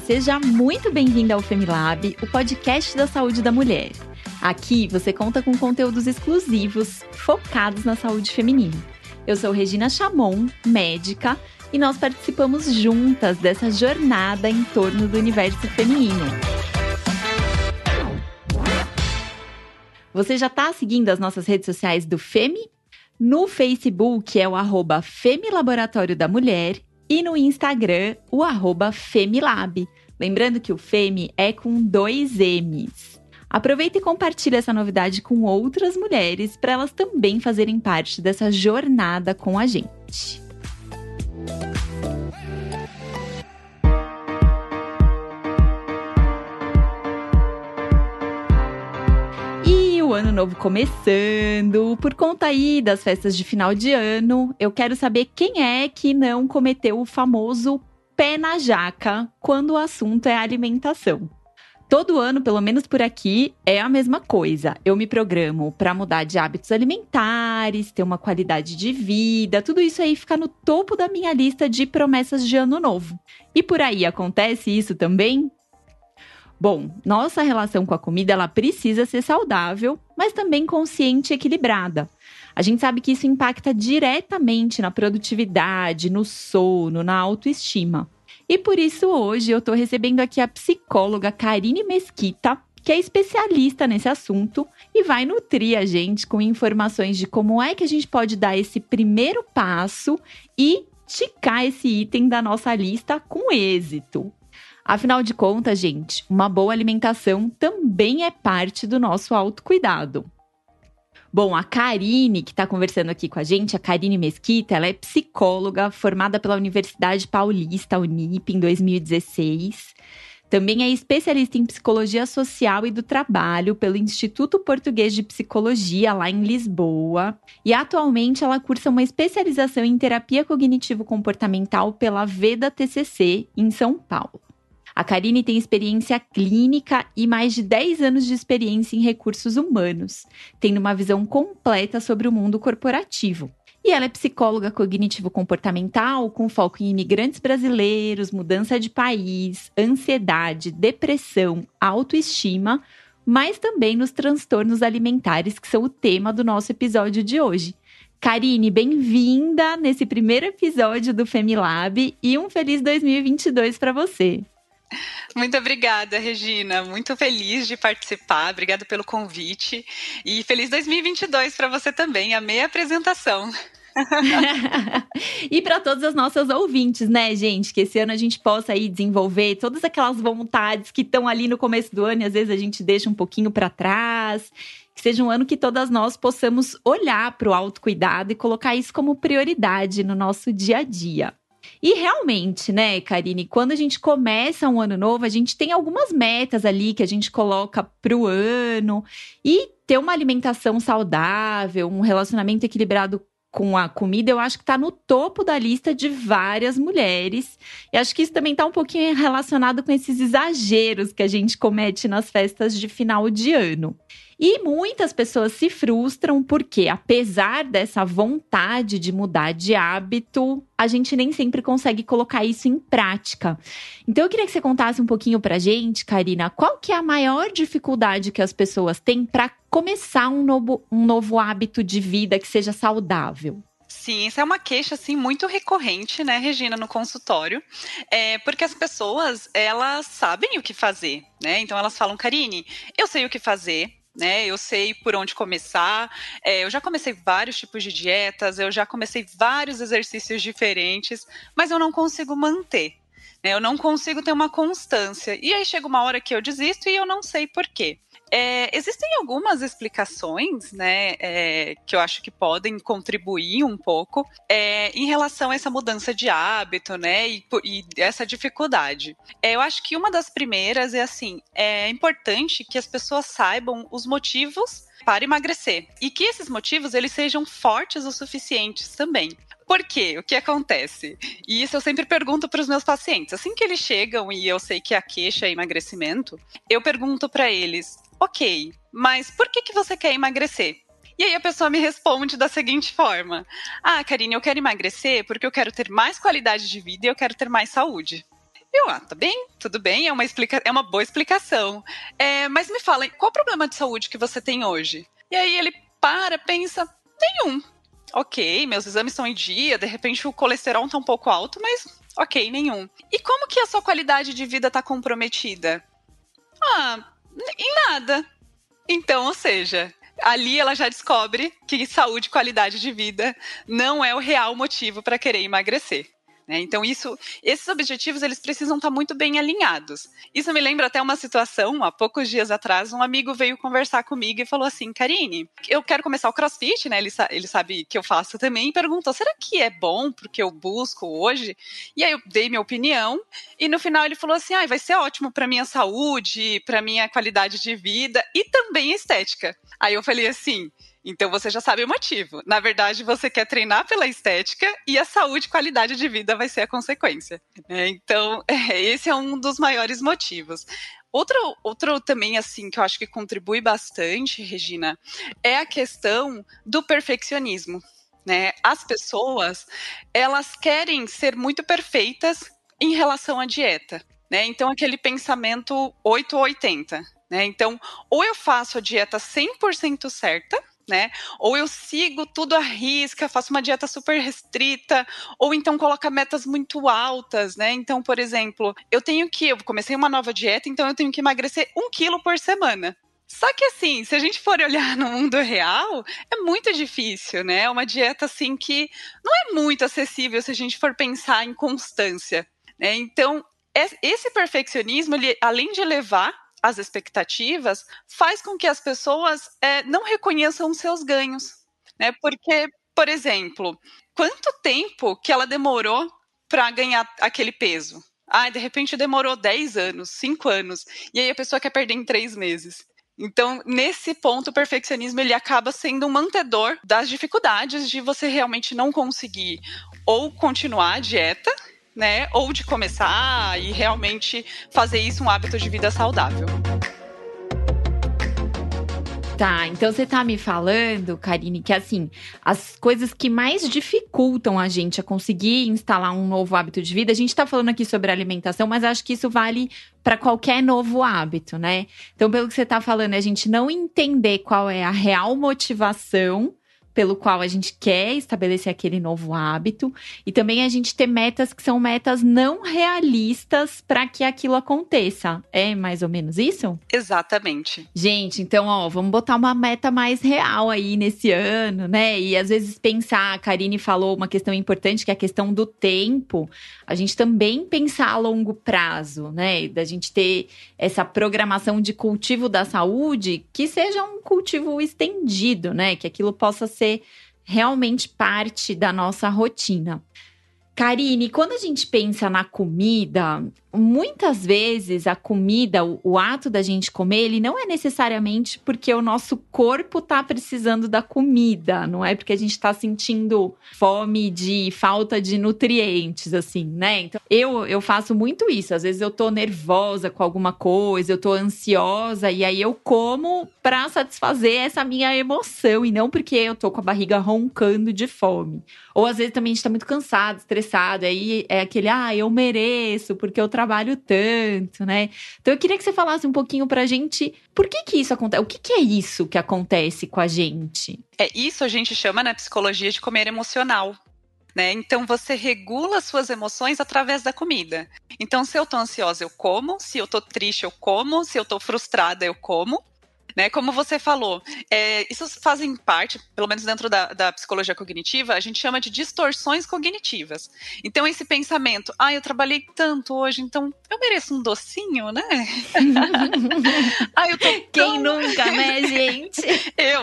Seja muito bem-vinda ao Femilab, o podcast da saúde da mulher. Aqui você conta com conteúdos exclusivos focados na saúde feminina. Eu sou Regina Chamon, médica, e nós participamos juntas dessa jornada em torno do universo feminino. Você já está seguindo as nossas redes sociais do FEMI? No Facebook é o arroba Femilaboratório da Mulher e no Instagram o arroba Femilab. Lembrando que o Femi é com dois M's. Aproveita e compartilhe essa novidade com outras mulheres para elas também fazerem parte dessa jornada com a gente. Ano novo começando. Por conta aí das festas de final de ano, eu quero saber quem é que não cometeu o famoso pé na jaca quando o assunto é alimentação. Todo ano, pelo menos por aqui, é a mesma coisa. Eu me programo para mudar de hábitos alimentares, ter uma qualidade de vida, tudo isso aí fica no topo da minha lista de promessas de ano novo. E por aí acontece isso também? Bom, nossa relação com a comida ela precisa ser saudável, mas também consciente e equilibrada. A gente sabe que isso impacta diretamente na produtividade, no sono, na autoestima. E por isso hoje eu estou recebendo aqui a psicóloga Karine Mesquita, que é especialista nesse assunto e vai nutrir a gente com informações de como é que a gente pode dar esse primeiro passo e ticar esse item da nossa lista com êxito. Afinal de contas, gente, uma boa alimentação também é parte do nosso autocuidado. Bom, a Karine, que está conversando aqui com a gente, a Karine Mesquita, ela é psicóloga formada pela Universidade Paulista, Unip, em 2016. Também é especialista em psicologia social e do trabalho pelo Instituto Português de Psicologia, lá em Lisboa. E atualmente ela cursa uma especialização em terapia cognitivo-comportamental pela Veda TCC, em São Paulo. A Karine tem experiência clínica e mais de 10 anos de experiência em recursos humanos, tendo uma visão completa sobre o mundo corporativo. E ela é psicóloga cognitivo-comportamental com foco em imigrantes brasileiros, mudança de país, ansiedade, depressão, autoestima, mas também nos transtornos alimentares, que são o tema do nosso episódio de hoje. Karine, bem-vinda nesse primeiro episódio do Femilab e um feliz 2022 para você. Muito obrigada, Regina. Muito feliz de participar. Obrigada pelo convite. E feliz 2022 para você também. Amei a apresentação. e para todas as nossas ouvintes, né, gente? Que esse ano a gente possa aí desenvolver todas aquelas vontades que estão ali no começo do ano e às vezes a gente deixa um pouquinho para trás. Que seja um ano que todas nós possamos olhar para o autocuidado e colocar isso como prioridade no nosso dia a dia. E realmente, né, Karine, quando a gente começa um ano novo, a gente tem algumas metas ali que a gente coloca pro ano e ter uma alimentação saudável, um relacionamento equilibrado com a comida, eu acho que está no topo da lista de várias mulheres. E acho que isso também está um pouquinho relacionado com esses exageros que a gente comete nas festas de final de ano. E muitas pessoas se frustram porque, apesar dessa vontade de mudar de hábito, a gente nem sempre consegue colocar isso em prática. Então eu queria que você contasse um pouquinho pra gente, Karina, qual que é a maior dificuldade que as pessoas têm para começar um novo, um novo hábito de vida que seja saudável? Sim, isso é uma queixa assim muito recorrente, né, Regina, no consultório, é, porque as pessoas elas sabem o que fazer, né? Então elas falam, Karine, eu sei o que fazer, né? Eu sei por onde começar. É, eu já comecei vários tipos de dietas, eu já comecei vários exercícios diferentes, mas eu não consigo manter. Né? Eu não consigo ter uma constância. E aí chega uma hora que eu desisto e eu não sei por quê. É, existem algumas explicações, né, é, que eu acho que podem contribuir um pouco é, em relação a essa mudança de hábito, né, e, e essa dificuldade. É, eu acho que uma das primeiras é assim, é importante que as pessoas saibam os motivos para emagrecer e que esses motivos eles sejam fortes o suficientes também. Por quê? O que acontece? E isso eu sempre pergunto para os meus pacientes. Assim que eles chegam e eu sei que a queixa é emagrecimento, eu pergunto para eles: ok, mas por que, que você quer emagrecer? E aí a pessoa me responde da seguinte forma: Ah, Karine, eu quero emagrecer porque eu quero ter mais qualidade de vida e eu quero ter mais saúde. Eu, ah, tá bem, tudo bem, é uma, explica é uma boa explicação. É, mas me fala, qual o problema de saúde que você tem hoje? E aí ele para, pensa, nenhum. Ok, meus exames estão em dia, de repente o colesterol está um pouco alto, mas ok, nenhum. E como que a sua qualidade de vida está comprometida? Ah, em nada. Então, ou seja, ali ela já descobre que saúde e qualidade de vida não é o real motivo para querer emagrecer. Né? Então, isso, esses objetivos eles precisam estar muito bem alinhados. Isso me lembra até uma situação, há poucos dias atrás, um amigo veio conversar comigo e falou assim: Karine, eu quero começar o crossfit, né? Ele, ele sabe que eu faço também, e perguntou: será que é bom porque eu busco hoje? E aí eu dei minha opinião, e no final ele falou assim: ah, vai ser ótimo para minha saúde, para minha qualidade de vida e também estética. Aí eu falei assim então você já sabe o motivo. Na verdade, você quer treinar pela estética e a saúde e qualidade de vida vai ser a consequência. É, então, é, esse é um dos maiores motivos. Outro, outro também, assim, que eu acho que contribui bastante, Regina, é a questão do perfeccionismo. Né? As pessoas, elas querem ser muito perfeitas em relação à dieta. Né? Então, aquele pensamento 8 ou 80. Né? Então, ou eu faço a dieta 100% certa, né? Ou eu sigo tudo à risca, faço uma dieta super restrita, ou então coloca metas muito altas, né? Então, por exemplo, eu tenho que, eu comecei uma nova dieta, então eu tenho que emagrecer um quilo por semana. Só que assim, se a gente for olhar no mundo real, é muito difícil, né? É uma dieta assim que não é muito acessível se a gente for pensar em constância. Né? Então, esse perfeccionismo, ele, além de levar as expectativas, faz com que as pessoas é, não reconheçam seus ganhos. Né? Porque, por exemplo, quanto tempo que ela demorou para ganhar aquele peso? Ah, de repente demorou 10 anos, 5 anos, e aí a pessoa quer perder em 3 meses. Então, nesse ponto, o perfeccionismo ele acaba sendo um mantedor das dificuldades de você realmente não conseguir ou continuar a dieta né? Ou de começar e realmente fazer isso um hábito de vida saudável. Tá, então você tá me falando, Karine, que assim, as coisas que mais dificultam a gente a conseguir instalar um novo hábito de vida, a gente tá falando aqui sobre alimentação, mas acho que isso vale para qualquer novo hábito, né? Então, pelo que você tá falando, é a gente não entender qual é a real motivação pelo qual a gente quer estabelecer aquele novo hábito e também a gente ter metas que são metas não realistas para que aquilo aconteça. É mais ou menos isso? Exatamente. Gente, então, ó, vamos botar uma meta mais real aí nesse ano, né? E às vezes pensar, a Karine falou uma questão importante que é a questão do tempo. A gente também pensar a longo prazo, né? Da gente ter essa programação de cultivo da saúde que seja um cultivo estendido, né? Que aquilo possa ser ser realmente parte da nossa rotina. Karine, quando a gente pensa na comida, muitas vezes a comida, o, o, ato da gente comer, ele não é necessariamente porque o nosso corpo tá precisando da comida, não é porque a gente tá sentindo fome de falta de nutrientes, assim, né? Então, eu, eu faço muito isso. Às vezes eu tô nervosa com alguma coisa, eu tô ansiosa, e aí eu como pra satisfazer essa minha emoção, e não porque eu tô com a barriga roncando de fome. Ou às vezes também a gente tá muito cansado, estressado, aí é aquele, ah, eu mereço, porque eu trabalho trabalho tanto, né? Então eu queria que você falasse um pouquinho pra gente por que que isso acontece, o que que é isso que acontece com a gente? É isso a gente chama na psicologia de comer emocional. Né? Então você regula suas emoções através da comida. Então, se eu tô ansiosa, eu como, se eu tô triste, eu como, se eu tô frustrada, eu como. Né? Como você falou, é, isso fazem parte, pelo menos dentro da, da, psicologia cognitiva, a gente chama de distorções cognitivas. Então, esse pensamento, ah, eu trabalhei tanto hoje, então eu mereço um docinho, né? ah, eu tô Quem tão... nunca, né, gente? eu.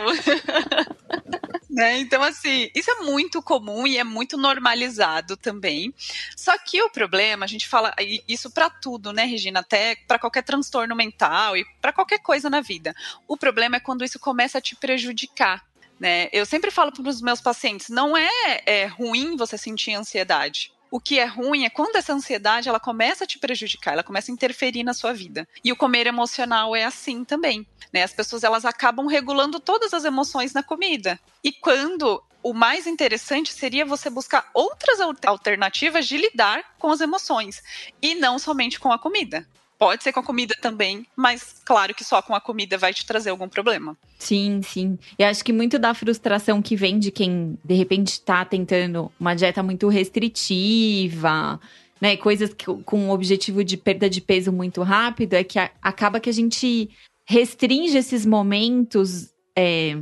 Né? Então, assim, isso é muito comum e é muito normalizado também. Só que o problema, a gente fala isso para tudo, né, Regina? Até para qualquer transtorno mental e para qualquer coisa na vida. O problema é quando isso começa a te prejudicar. Né? Eu sempre falo para os meus pacientes: não é, é ruim você sentir ansiedade. O que é ruim é quando essa ansiedade ela começa a te prejudicar, ela começa a interferir na sua vida. E o comer emocional é assim também. Né? As pessoas elas acabam regulando todas as emoções na comida. E quando o mais interessante seria você buscar outras alternativas de lidar com as emoções e não somente com a comida. Pode ser com a comida também, mas claro que só com a comida vai te trazer algum problema. Sim, sim. E acho que muito da frustração que vem de quem de repente está tentando uma dieta muito restritiva, né, coisas que, com o objetivo de perda de peso muito rápido, é que a, acaba que a gente restringe esses momentos. É,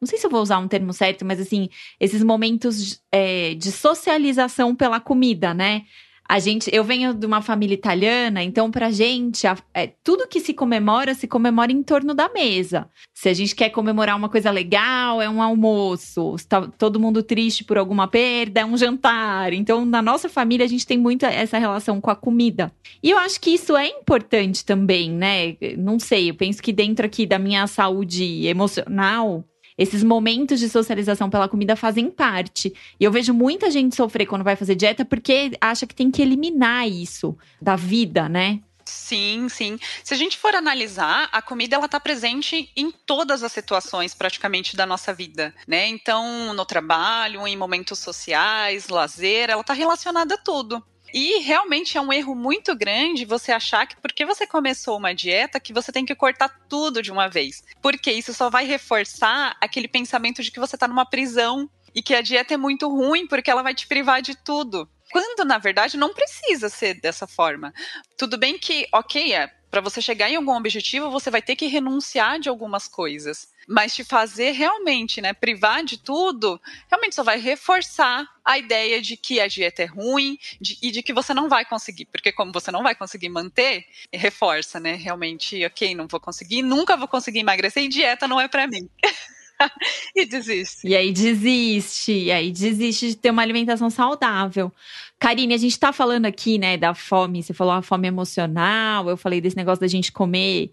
não sei se eu vou usar um termo certo, mas assim, esses momentos é, de socialização pela comida, né? A gente, eu venho de uma família italiana, então pra gente, a, é, tudo que se comemora, se comemora em torno da mesa. Se a gente quer comemorar uma coisa legal, é um almoço. Está todo mundo triste por alguma perda, é um jantar. Então, na nossa família, a gente tem muito essa relação com a comida. E eu acho que isso é importante também, né? Não sei, eu penso que dentro aqui da minha saúde emocional, esses momentos de socialização pela comida fazem parte. E eu vejo muita gente sofrer quando vai fazer dieta porque acha que tem que eliminar isso da vida, né? Sim, sim. Se a gente for analisar, a comida ela está presente em todas as situações praticamente da nossa vida, né? Então, no trabalho, em momentos sociais, lazer, ela está relacionada a tudo. E realmente é um erro muito grande você achar que porque você começou uma dieta que você tem que cortar tudo de uma vez. Porque isso só vai reforçar aquele pensamento de que você está numa prisão e que a dieta é muito ruim porque ela vai te privar de tudo. Quando na verdade não precisa ser dessa forma. Tudo bem que, ok, é, para você chegar em algum objetivo, você vai ter que renunciar de algumas coisas mas te fazer realmente, né, privar de tudo, realmente só vai reforçar a ideia de que a dieta é ruim de, e de que você não vai conseguir, porque como você não vai conseguir manter, reforça, né, realmente, ok, não vou conseguir, nunca vou conseguir emagrecer e dieta não é para mim. e desiste. E aí desiste, e aí desiste de ter uma alimentação saudável. Karine, a gente tá falando aqui, né, da fome, você falou a fome emocional, eu falei desse negócio da gente comer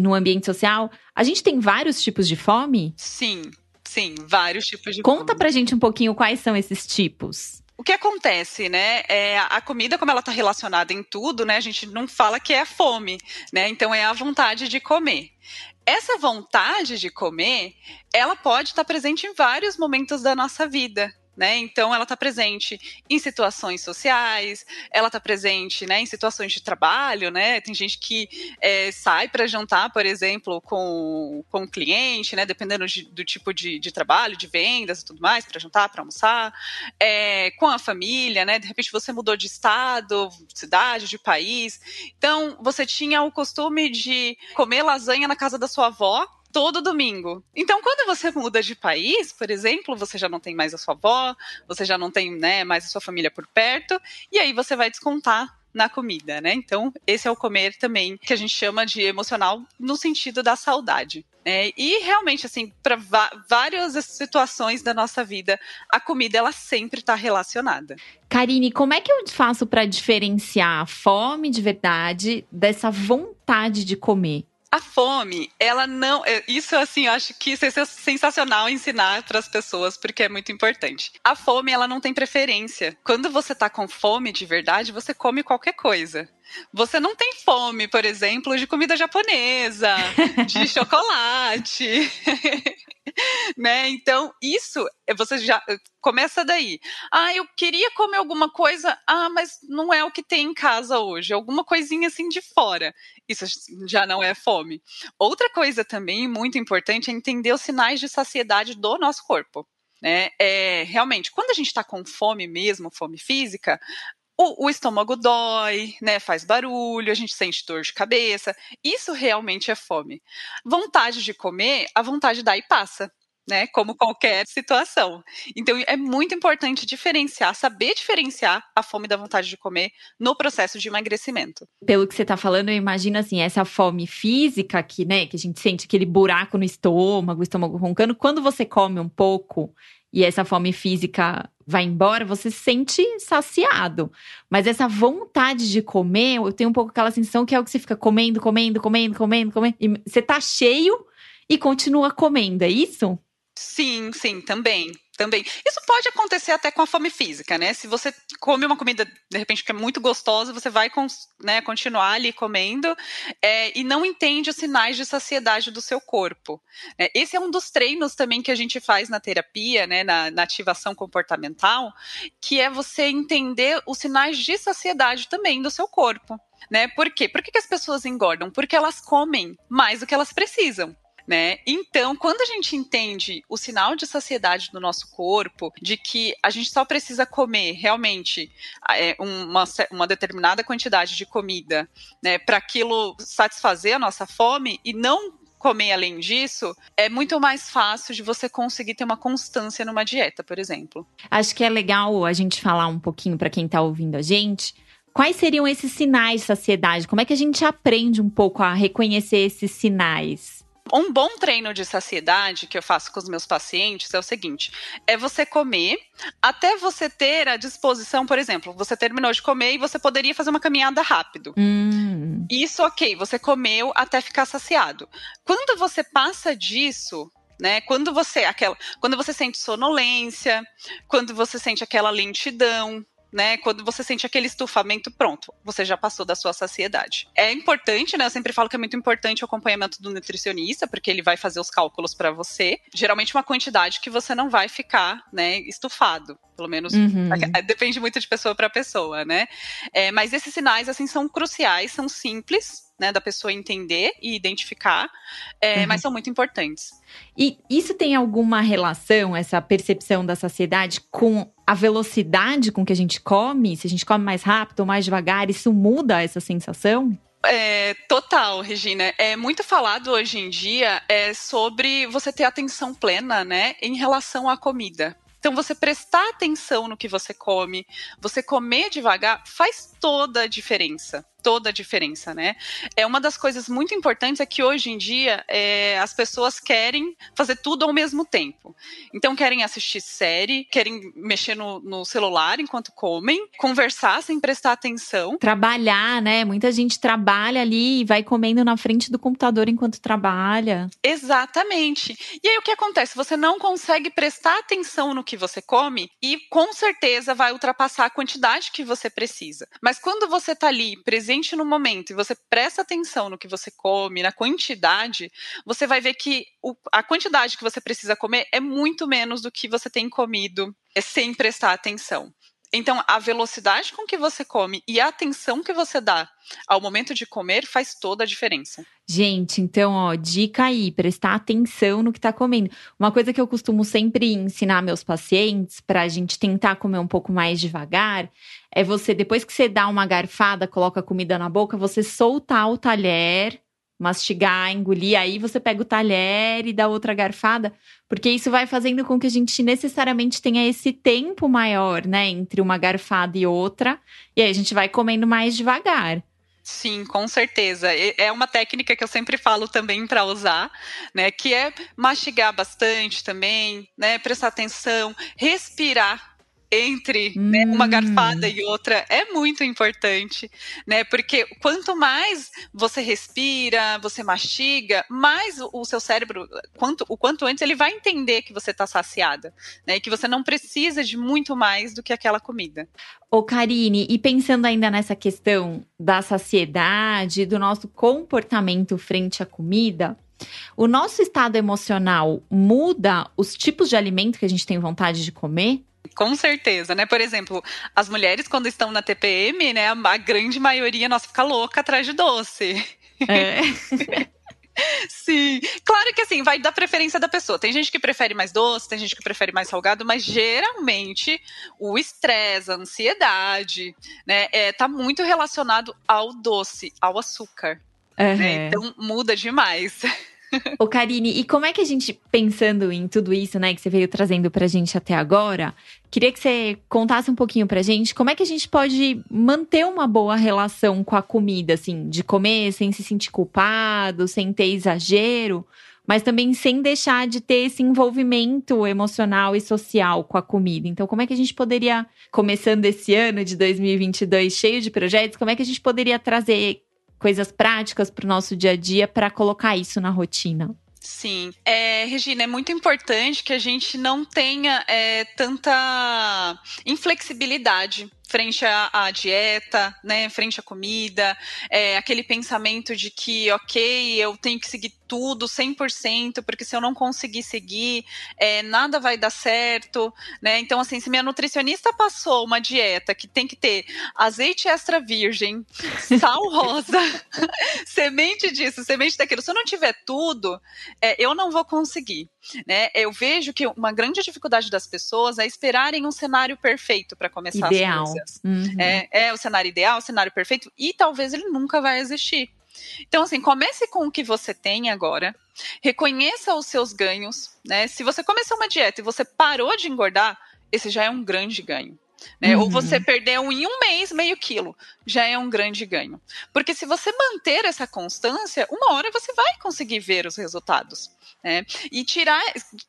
no ambiente social. A gente tem vários tipos de fome? Sim, sim, vários tipos de Conta fome. Conta pra gente um pouquinho quais são esses tipos. O que acontece, né? É, a comida, como ela está relacionada em tudo, né? A gente não fala que é a fome, né? Então é a vontade de comer. Essa vontade de comer, ela pode estar presente em vários momentos da nossa vida, né? Então ela está presente em situações sociais, ela está presente, né, em situações de trabalho, né? Tem gente que é, sai para jantar, por exemplo, com, com o cliente, né? Dependendo de, do tipo de, de, trabalho, de vendas e tudo mais, para jantar, para almoçar, é, com a família, né? De repente você mudou de estado, cidade, de país, então você tinha o costume de comer lasanha na casa da sua avó todo domingo. Então, quando você muda de país, por exemplo, você já não tem mais a sua avó, você já não tem né, mais a sua família por perto, e aí você vai descontar na comida, né? Então, esse é o comer também que a gente chama de emocional no sentido da saudade. É, e realmente, assim, para várias situações da nossa vida, a comida ela sempre está relacionada. Karine, como é que eu faço para diferenciar a fome de verdade dessa vontade de comer? A fome, ela não. É, isso, assim, eu acho que isso é sensacional ensinar para as pessoas, porque é muito importante. A fome, ela não tem preferência. Quando você tá com fome de verdade, você come qualquer coisa. Você não tem fome, por exemplo, de comida japonesa, de chocolate. né? Então, isso é, você já eh, começa daí. Ah, eu queria comer alguma coisa. Ah, mas não é o que tem em casa hoje. Alguma coisinha assim de fora. Isso já não é fome. Outra coisa também muito importante é entender os sinais de saciedade do nosso corpo. Né? É, realmente, quando a gente está com fome mesmo, fome física, o, o, estômago dói, né, faz barulho, a gente sente dor de cabeça. Isso realmente é fome. Vontade de comer, a vontade dá e passa. Né, como qualquer situação. Então é muito importante diferenciar, saber diferenciar a fome da vontade de comer no processo de emagrecimento. Pelo que você está falando, eu imagino assim, essa fome física que, né, que a gente sente aquele buraco no estômago, o estômago roncando, quando você come um pouco e essa fome física vai embora, você se sente saciado. Mas essa vontade de comer, eu tenho um pouco aquela sensação que é o que você fica comendo, comendo, comendo, comendo, comendo. E você tá cheio e continua comendo, é isso? Sim, sim, também também. Isso pode acontecer até com a fome física, né? Se você come uma comida, de repente, que é muito gostosa, você vai né, continuar ali comendo é, e não entende os sinais de saciedade do seu corpo. É, esse é um dos treinos também que a gente faz na terapia, né, na, na ativação comportamental, que é você entender os sinais de saciedade também do seu corpo. Né? Por quê? Por que, que as pessoas engordam? Porque elas comem mais do que elas precisam. Né? Então, quando a gente entende o sinal de saciedade do nosso corpo, de que a gente só precisa comer realmente é, uma, uma, determinada quantidade de comida né, para aquilo satisfazer a nossa fome e não comer além disso, é muito mais fácil de você conseguir ter uma constância numa dieta, por exemplo. Acho que é legal a gente falar um pouquinho para quem está ouvindo a gente. Quais seriam esses sinais de saciedade? Como é que a gente aprende um pouco a reconhecer esses sinais? Um bom treino de saciedade que eu faço com os meus pacientes é o seguinte: é você comer até você ter a disposição, por exemplo, você terminou de comer e você poderia fazer uma caminhada rápido. Hum. Isso, ok, você comeu até ficar saciado. Quando você passa disso, né? Quando você aquela, quando você sente sonolência, quando você sente aquela lentidão, né? Quando você sente aquele estufamento, pronto, você já passou da sua saciedade. É importante, né? Eu sempre falo que é muito importante o acompanhamento do nutricionista, porque ele vai fazer os cálculos para você. Geralmente uma quantidade que você não vai ficar, né, estufado. Pelo menos uhum. depende muito de pessoa para pessoa, né? É, mas esses sinais assim são cruciais, são simples, né, da pessoa entender e identificar, é, uhum. mas são muito importantes. E isso tem alguma relação, essa percepção da saciedade, com a velocidade com que a gente come? Se a gente come mais rápido ou mais devagar, isso muda essa sensação? É, total, Regina. É muito falado hoje em dia é, sobre você ter atenção plena, né, em relação à comida. Então, você prestar atenção no que você come, você comer devagar, faz toda a diferença toda a diferença, né? É uma das coisas muito importantes é que hoje em dia é, as pessoas querem fazer tudo ao mesmo tempo. Então querem assistir série, querem mexer no, no celular enquanto comem, conversar sem prestar atenção. Trabalhar, né? Muita gente trabalha ali e vai comendo na frente do computador enquanto trabalha. Exatamente. E aí o que acontece? Você não consegue prestar atenção no que você come e com certeza vai ultrapassar a quantidade que você precisa. Mas quando você tá ali presente presente no momento e você presta atenção no que você come, na quantidade, você vai ver que o, a quantidade que você precisa comer é muito menos do que você tem comido é sem prestar atenção. Então, a velocidade com que você come e a atenção que você dá ao momento de comer faz toda a diferença. Gente, então, ó, dica aí, prestar atenção no que tá comendo. Uma coisa que eu costumo sempre ensinar meus pacientes para a gente tentar comer um pouco mais devagar é você, depois que você dá uma garfada, coloca a comida na boca, você soltar o talher mastigar, engolir, aí você pega o talher e dá outra garfada, porque isso vai fazendo com que a gente necessariamente tenha esse tempo maior, né, entre uma garfada e outra, e aí a gente vai comendo mais devagar. Sim, com certeza. É uma técnica que eu sempre falo também para usar, né? Que é mastigar bastante também, né? Prestar atenção, respirar entre hum. né, uma garfada e outra é muito importante, né? Porque quanto mais você respira, você mastiga, mais o, o seu cérebro, quanto, o quanto antes ele vai entender que você está saciada, né? E que você não precisa de muito mais do que aquela comida. Ô, Karine, e pensando ainda nessa questão da saciedade, do nosso comportamento frente à comida, o nosso estado emocional muda os tipos de alimento que a gente tem vontade de comer? Com certeza, né? Por exemplo, as mulheres quando estão na TPM, né, a grande maioria nossa fica louca atrás de doce. É. Sim, claro que assim, vai da preferência da pessoa. Tem gente que prefere mais doce, tem gente que prefere mais salgado, mas geralmente o estresse, a ansiedade, né, é, tá muito relacionado ao doce, ao açúcar. Uhum. Né? Então muda demais. Ô, Karine, e como é que a gente, pensando em tudo isso, né, que você veio trazendo pra gente até agora, queria que você contasse um pouquinho pra gente como é que a gente pode manter uma boa relação com a comida, assim, de comer sem se sentir culpado, sem ter exagero, mas também sem deixar de ter esse envolvimento emocional e social com a comida. Então, como é que a gente poderia, começando esse ano de 2022 cheio de projetos, como é que a gente poderia trazer coisas práticas para o nosso dia a dia para colocar isso na rotina? Sim. É, Regina, é muito importante que a gente não tenha é, tanta inflexibilidade frente à, dieta, né, frente à comida, é, aquele pensamento de que, ok, eu tenho que seguir tudo 100%, porque se eu não conseguir seguir, é, nada vai dar certo, né? Então, assim, se minha nutricionista passou uma dieta que tem que ter azeite extra virgem, sal rosa, semente disso, semente daquilo, se eu não tiver tudo, é, eu não vou conseguir, né? Eu vejo que uma grande dificuldade das pessoas é esperarem um cenário perfeito para começar Ideal. as coisas. Uhum. É, é o cenário ideal, o cenário perfeito, e talvez ele nunca vai existir. Então, assim, comece com o que você tem agora, reconheça os seus ganhos, né? Se você começou uma dieta e você parou de engordar, esse já é um grande ganho. Né? Uhum. Ou você perdeu em um mês meio quilo, já é um grande ganho. Porque se você manter essa constância, uma hora você vai conseguir ver os resultados. Né? E tirar,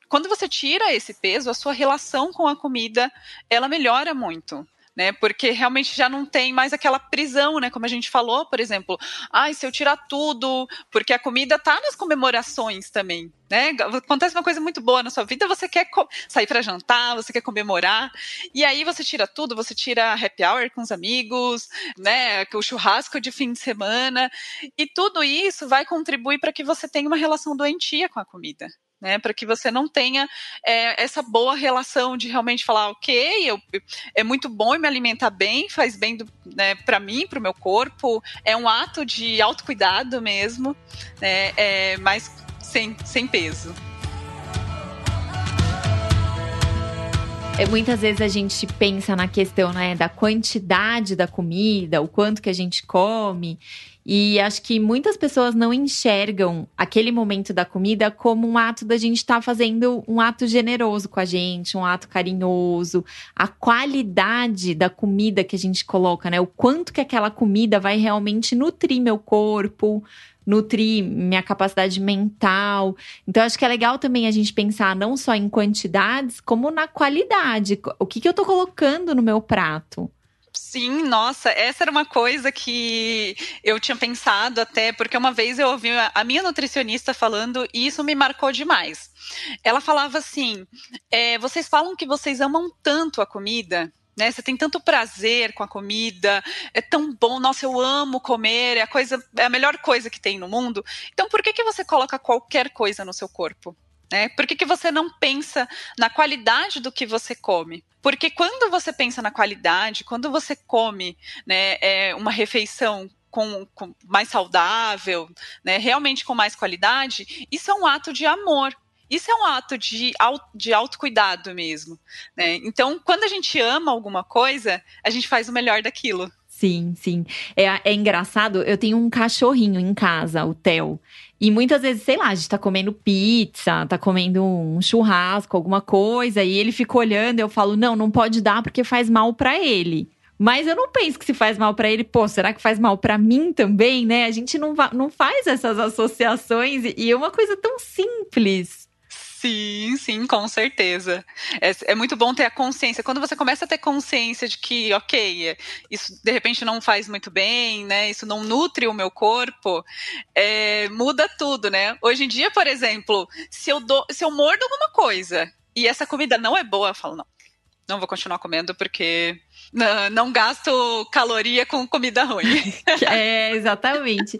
quando você tira esse peso, a sua relação com a comida ela melhora muito né? Porque realmente já não tem mais aquela prisão, né? Como a gente falou, por exemplo, ai, se eu tirar tudo, porque a comida tá nas comemorações também, né? Acontece uma coisa muito boa na sua vida, você quer sair para jantar, você quer comemorar, e aí você tira tudo, você tira happy hour com os amigos, né? O churrasco de fim de semana, e tudo isso vai contribuir para que você tenha uma relação doentia com a comida né? Para que você não tenha é, essa boa relação de realmente falar, ok, eu, é muito bom me alimentar bem, faz bem né, para mim, para o meu corpo, é um ato de autocuidado mesmo, né? É, mas sem, sem peso. É, muitas vezes a gente pensa na questão né, da quantidade da comida, o quanto que a gente come. E acho que muitas pessoas não enxergam aquele momento da comida como um ato da gente estar tá fazendo um ato generoso com a gente, um ato carinhoso. A qualidade da comida que a gente coloca, né? O quanto que aquela comida vai realmente nutrir meu corpo, nutrir minha capacidade mental. Então, acho que é legal também a gente pensar não só em quantidades, como na qualidade. O que, que eu tô colocando no meu prato? Sim, nossa, essa era uma coisa que eu tinha pensado até, porque uma vez eu ouvi a minha nutricionista falando e isso me marcou demais. Ela falava assim: é, vocês falam que vocês amam tanto a comida, né? Você tem tanto prazer com a comida, é tão bom, nossa, eu amo comer, é a coisa, é a melhor coisa que tem no mundo. Então, por que que você coloca qualquer coisa no seu corpo? Né? Por que, que você não pensa na qualidade do que você come? Porque quando você pensa na qualidade, quando você come né, é, uma refeição com, com, mais saudável, né, realmente com mais qualidade, isso é um ato de amor. Isso é um ato de, de autocuidado mesmo. Né? Então, quando a gente ama alguma coisa, a gente faz o melhor daquilo. Sim, sim. É, é engraçado, eu tenho um cachorrinho em casa, o Theo. E muitas vezes, sei lá, a gente tá comendo pizza, tá comendo um churrasco, alguma coisa, e ele fica olhando, eu falo: "Não, não pode dar porque faz mal para ele". Mas eu não penso que se faz mal para ele, pô, será que faz mal para mim também, né? A gente não, não faz essas associações e é uma coisa tão simples. Sim, sim, com certeza. É, é, muito bom ter a consciência. Quando você começa a ter consciência de que, ok, isso de repente não faz muito bem, né? Isso não nutre o meu corpo, é, muda tudo, né? Hoje em dia, por exemplo, se eu, dou, se eu mordo alguma coisa e essa comida não é boa, eu falo, não, não vou continuar comendo porque não, não gasto caloria com comida ruim. é, exatamente.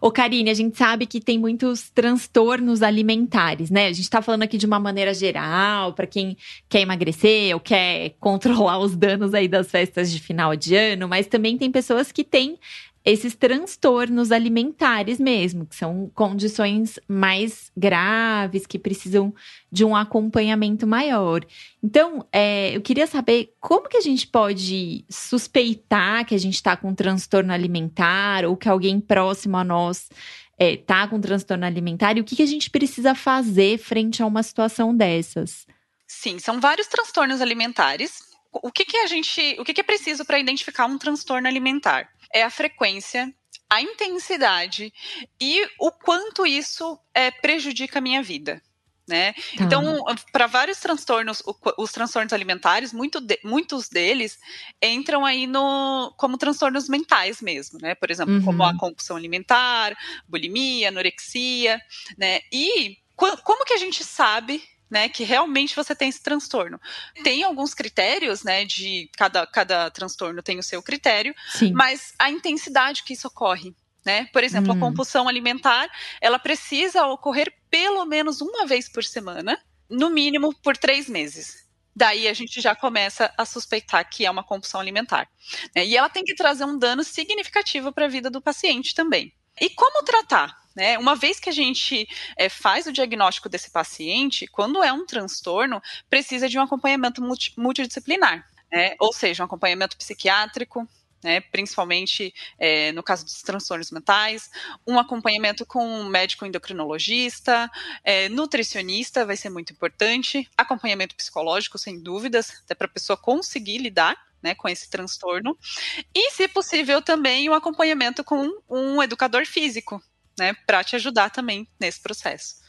Ô, Karine, a gente sabe que tem muitos transtornos alimentares, né? A gente tá falando aqui de uma maneira geral, para quem quer emagrecer ou quer controlar os danos aí das festas de final de ano, mas também tem pessoas que têm esses transtornos alimentares mesmo, que são condições mais graves, que precisam de um acompanhamento maior. Então, é, eu queria saber como que a gente pode suspeitar que a gente está com transtorno alimentar ou que alguém próximo a nós está é, com um transtorno alimentar e o que, que a gente precisa fazer frente a uma situação dessas. Sim, são vários transtornos alimentares. O que, que a gente, o que, que é preciso para identificar um transtorno alimentar? É a frequência, a intensidade e o quanto isso é, prejudica a minha vida. Né? Tá. Então, para vários transtornos, os transtornos alimentares, muito de, muitos deles entram aí no como transtornos mentais mesmo, né? Por exemplo, uhum. como a compulsão alimentar, bulimia, anorexia, né? E como que a gente sabe né, que realmente você tem esse transtorno. Tem alguns critérios, né, de cada, cada transtorno tem o seu critério, Sim. mas a intensidade que isso ocorre, né? Por exemplo, hum. a compulsão alimentar, ela precisa ocorrer pelo menos uma vez por semana, no mínimo por três meses. Daí a gente já começa a suspeitar que é uma compulsão alimentar. Né? E ela tem que trazer um dano significativo para a vida do paciente também. E como tratar? Né? Uma vez que a gente é, faz o diagnóstico desse paciente, quando é um transtorno, precisa de um acompanhamento multi, multidisciplinar, né? ou seja, um acompanhamento psiquiátrico, né, principalmente é, no caso dos transtornos mentais, um acompanhamento com um médico endocrinologista, é, nutricionista vai ser muito importante, acompanhamento psicológico, sem dúvidas, até para a pessoa conseguir lidar né, com esse transtorno. E, se possível, também o um acompanhamento com um educador físico, né, para te ajudar também nesse processo.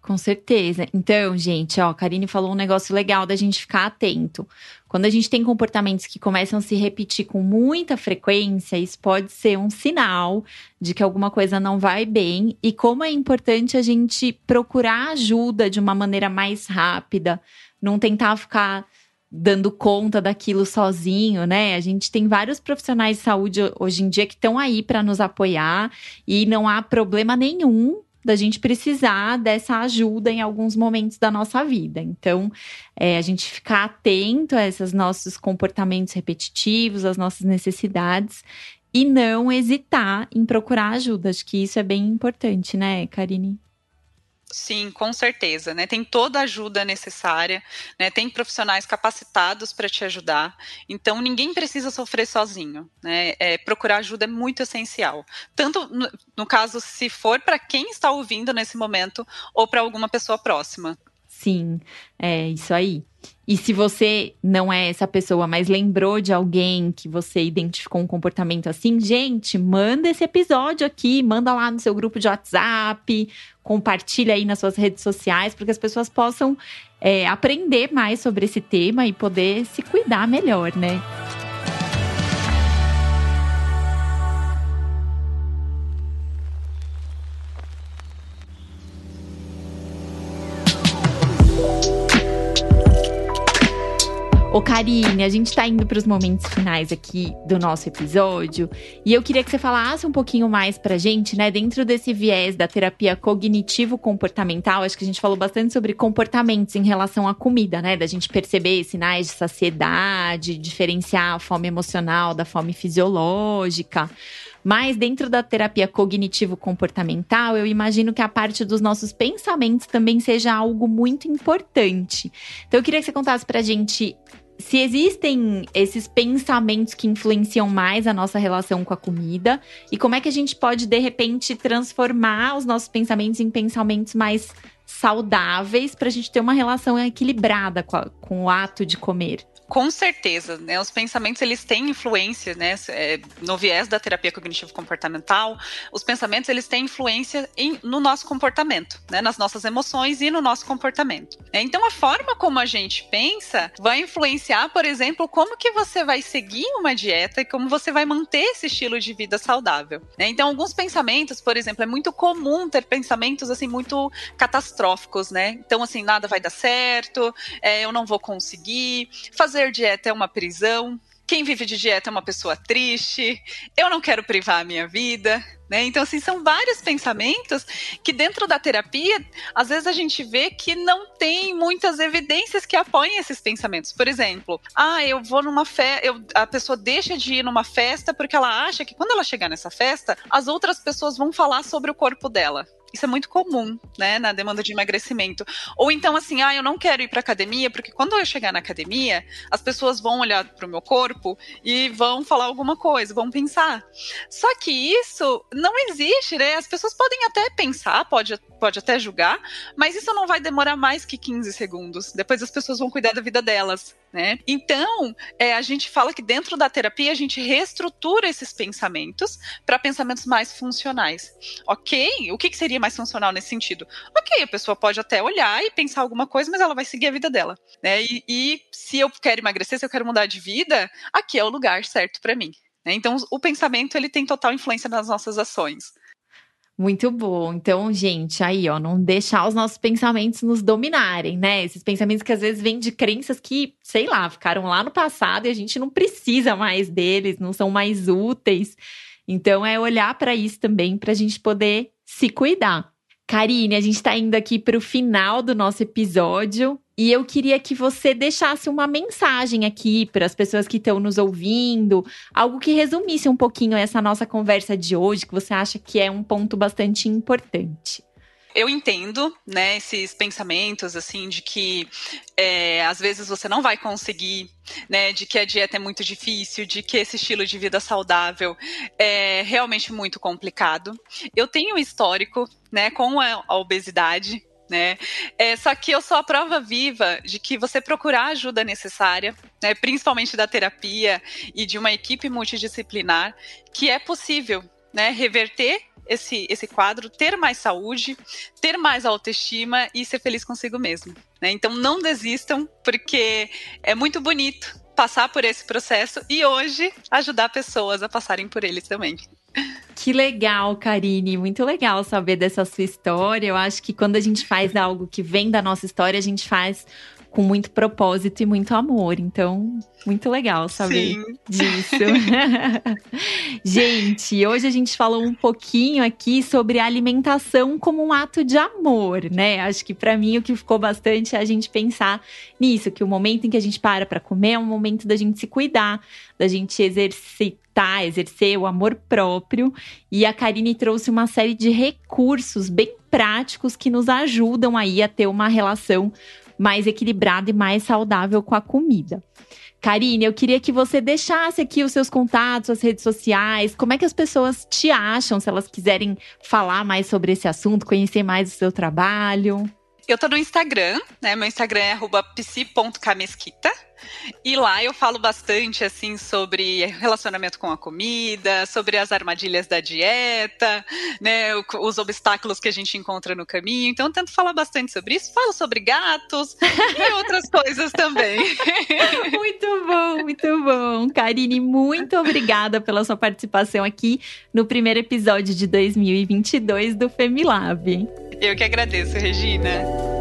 Com certeza. Então, gente, ó, a Karine falou um negócio legal da gente ficar atento. Quando a gente tem comportamentos que começam a se repetir com muita frequência, isso pode ser um sinal de que alguma coisa não vai bem e como é importante a gente procurar ajuda de uma maneira mais rápida, não tentar ficar dando conta daquilo sozinho, né? A gente tem vários profissionais de saúde hoje em dia que estão aí para nos apoiar e não há problema nenhum da gente precisar dessa ajuda em alguns momentos da nossa vida. Então, é, a gente ficar atento a esses nossos comportamentos repetitivos, às nossas necessidades e não hesitar em procurar ajuda. Acho que isso é bem importante, né, Karine? Sim, com certeza, né? Tem toda a ajuda necessária, né? Tem profissionais capacitados para te ajudar. Então ninguém precisa sofrer sozinho, né? É, procurar ajuda é muito essencial. Tanto no, no caso se for para quem está ouvindo nesse momento ou para alguma pessoa próxima. Sim, é isso aí. E se você não é essa pessoa, mas lembrou de alguém que você identificou um comportamento assim, gente, manda esse episódio aqui, manda lá no seu grupo de WhatsApp, compartilha aí nas suas redes sociais, para que as pessoas possam é, aprender mais sobre esse tema e poder se cuidar melhor, né? Ô, Karine, a gente tá indo para os momentos finais aqui do nosso episódio e eu queria que você falasse um pouquinho mais pra gente, né, dentro desse viés da terapia cognitivo-comportamental. Acho que a gente falou bastante sobre comportamentos em relação à comida, né, da gente perceber sinais de saciedade, diferenciar a fome emocional da fome fisiológica. Mas dentro da terapia cognitivo-comportamental, eu imagino que a parte dos nossos pensamentos também seja algo muito importante. Então eu queria que você contasse pra gente se existem esses pensamentos que influenciam mais a nossa relação com a comida e como é que a gente pode, de repente, transformar os nossos pensamentos em pensamentos mais saudáveis para a gente ter uma relação equilibrada com, a, com o ato de comer. Com certeza, né? Os pensamentos eles têm influência, né? É, no viés da terapia cognitivo comportamental, os pensamentos eles têm influência em, no nosso comportamento, né? Nas nossas emoções e no nosso comportamento. Né? Então a forma como a gente pensa vai influenciar, por exemplo, como que você vai seguir uma dieta e como você vai manter esse estilo de vida saudável. Né? Então alguns pensamentos, por exemplo, é muito comum ter pensamentos assim muito catastróficos, né? Então assim nada vai dar certo, é, eu não vou conseguir fazer fazer dieta é uma prisão. Quem vive de dieta é uma pessoa triste. Eu não quero privar a minha vida. Né? Então, assim, são vários pensamentos que dentro da terapia, às vezes a gente vê que não tem muitas evidências que apoiem esses pensamentos. Por exemplo, ah, eu vou numa festa, a pessoa deixa de ir numa festa porque ela acha que quando ela chegar nessa festa, as outras pessoas vão falar sobre o corpo dela. Isso é muito comum, né, na demanda de emagrecimento. Ou então, assim, ah, eu não quero ir para academia, porque quando eu chegar na academia, as pessoas vão olhar para o meu corpo e vão falar alguma coisa, vão pensar. Só que isso não existe, né? As pessoas podem até pensar, pode, pode até julgar, mas isso não vai demorar mais que 15 segundos. Depois as pessoas vão cuidar da vida delas né? Então, é, a gente fala que dentro da terapia a gente reestrutura esses pensamentos para pensamentos mais funcionais. Ok? O que, que, seria mais funcional nesse sentido? Ok, a pessoa pode até olhar e pensar alguma coisa, mas ela vai seguir a vida dela. Né? E, e se eu quero emagrecer, se eu quero mudar de vida, aqui é o lugar certo para mim. Né? Então, o pensamento ele tem total influência nas nossas ações. Muito bom. Então, gente, aí, ó, não deixar os nossos pensamentos nos dominarem, né? Esses pensamentos que às vezes vêm de crenças que, sei lá, ficaram lá no passado e a gente não precisa mais deles, não são mais úteis. Então, é olhar para isso também, para a gente poder se cuidar. Karine, a gente está indo aqui para o final do nosso episódio e eu queria que você deixasse uma mensagem aqui para as pessoas que estão nos ouvindo, algo que resumisse um pouquinho essa nossa conversa de hoje, que você acha que é um ponto bastante importante. Eu entendo, né, esses pensamentos, assim, de que é, às vezes você não vai conseguir, né, de que a dieta é muito difícil, de que esse estilo de vida saudável é realmente muito complicado. Eu tenho um histórico, né, com a, obesidade, né? É, só que eu sou a prova viva de que você procurar a ajuda necessária, né, principalmente da terapia e de uma equipe multidisciplinar, que é possível, né, reverter esse, esse quadro, ter mais saúde, ter mais autoestima e ser feliz consigo mesmo. Né? Então não desistam, porque é muito bonito passar por esse processo e hoje ajudar pessoas a passarem por ele também. Que legal, Karine. Muito legal saber dessa sua história. Eu acho que quando a gente faz algo que vem da nossa história, a gente faz com muito propósito e muito amor. Então, muito legal saber Sim. disso. gente, hoje a gente falou um pouquinho aqui sobre a alimentação como um ato de amor, né? Acho que para mim o que ficou bastante é a gente pensar nisso, que o momento em que a gente para para comer é um momento da gente se cuidar, da gente exercitar, exercer o amor próprio. E a Karine trouxe uma série de recursos bem práticos que nos ajudam aí a ter uma relação mais equilibrada e mais saudável com a comida. Karine, eu queria que você deixasse aqui os seus contatos, as redes sociais, como é que as pessoas te acham, se elas quiserem falar mais sobre esse assunto, conhecer mais o seu trabalho. Eu tô no Instagram, né? Meu Instagram é psi.camesquita. E lá eu falo bastante assim sobre relacionamento com a comida, sobre as armadilhas da dieta, né, os obstáculos que a gente encontra no caminho. Então eu tento falar bastante sobre isso. Falo sobre gatos e outras coisas também. Muito bom, muito bom. Karine, muito obrigada pela sua participação aqui no primeiro episódio de 2022 do Femilab. Eu que agradeço, Regina.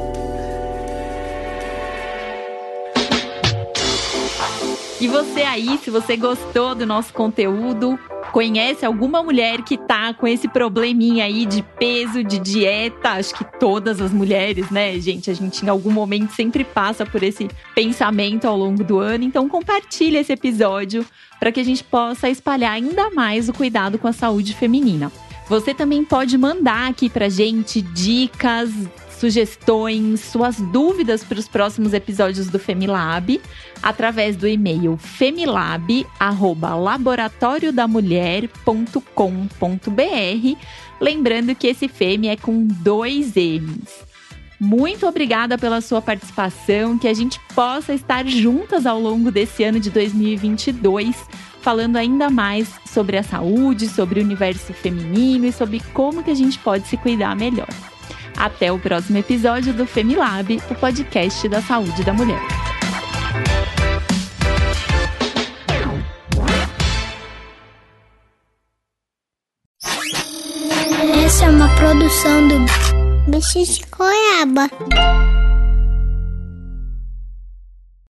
E você aí, se você gostou do nosso conteúdo, conhece alguma mulher que tá com esse probleminha aí de peso, de dieta? Acho que todas as mulheres, né, gente? A gente em algum momento sempre passa por esse pensamento ao longo do ano. Então compartilha esse episódio para que a gente possa espalhar ainda mais o cuidado com a saúde feminina. Você também pode mandar aqui pra gente dicas, sugestões, suas dúvidas para os próximos episódios do Femilab através do e-mail femilab@laboratoriodamulher.com.br, lembrando que esse Femi é com dois M's. Muito obrigada pela sua participação, que a gente possa estar juntas ao longo desse ano de 2022, falando ainda mais sobre a saúde, sobre o universo feminino e sobre como que a gente pode se cuidar melhor. Até o próximo episódio do Femilab, o podcast da saúde da mulher. Essa é uma produção do Bicho de Goiaba.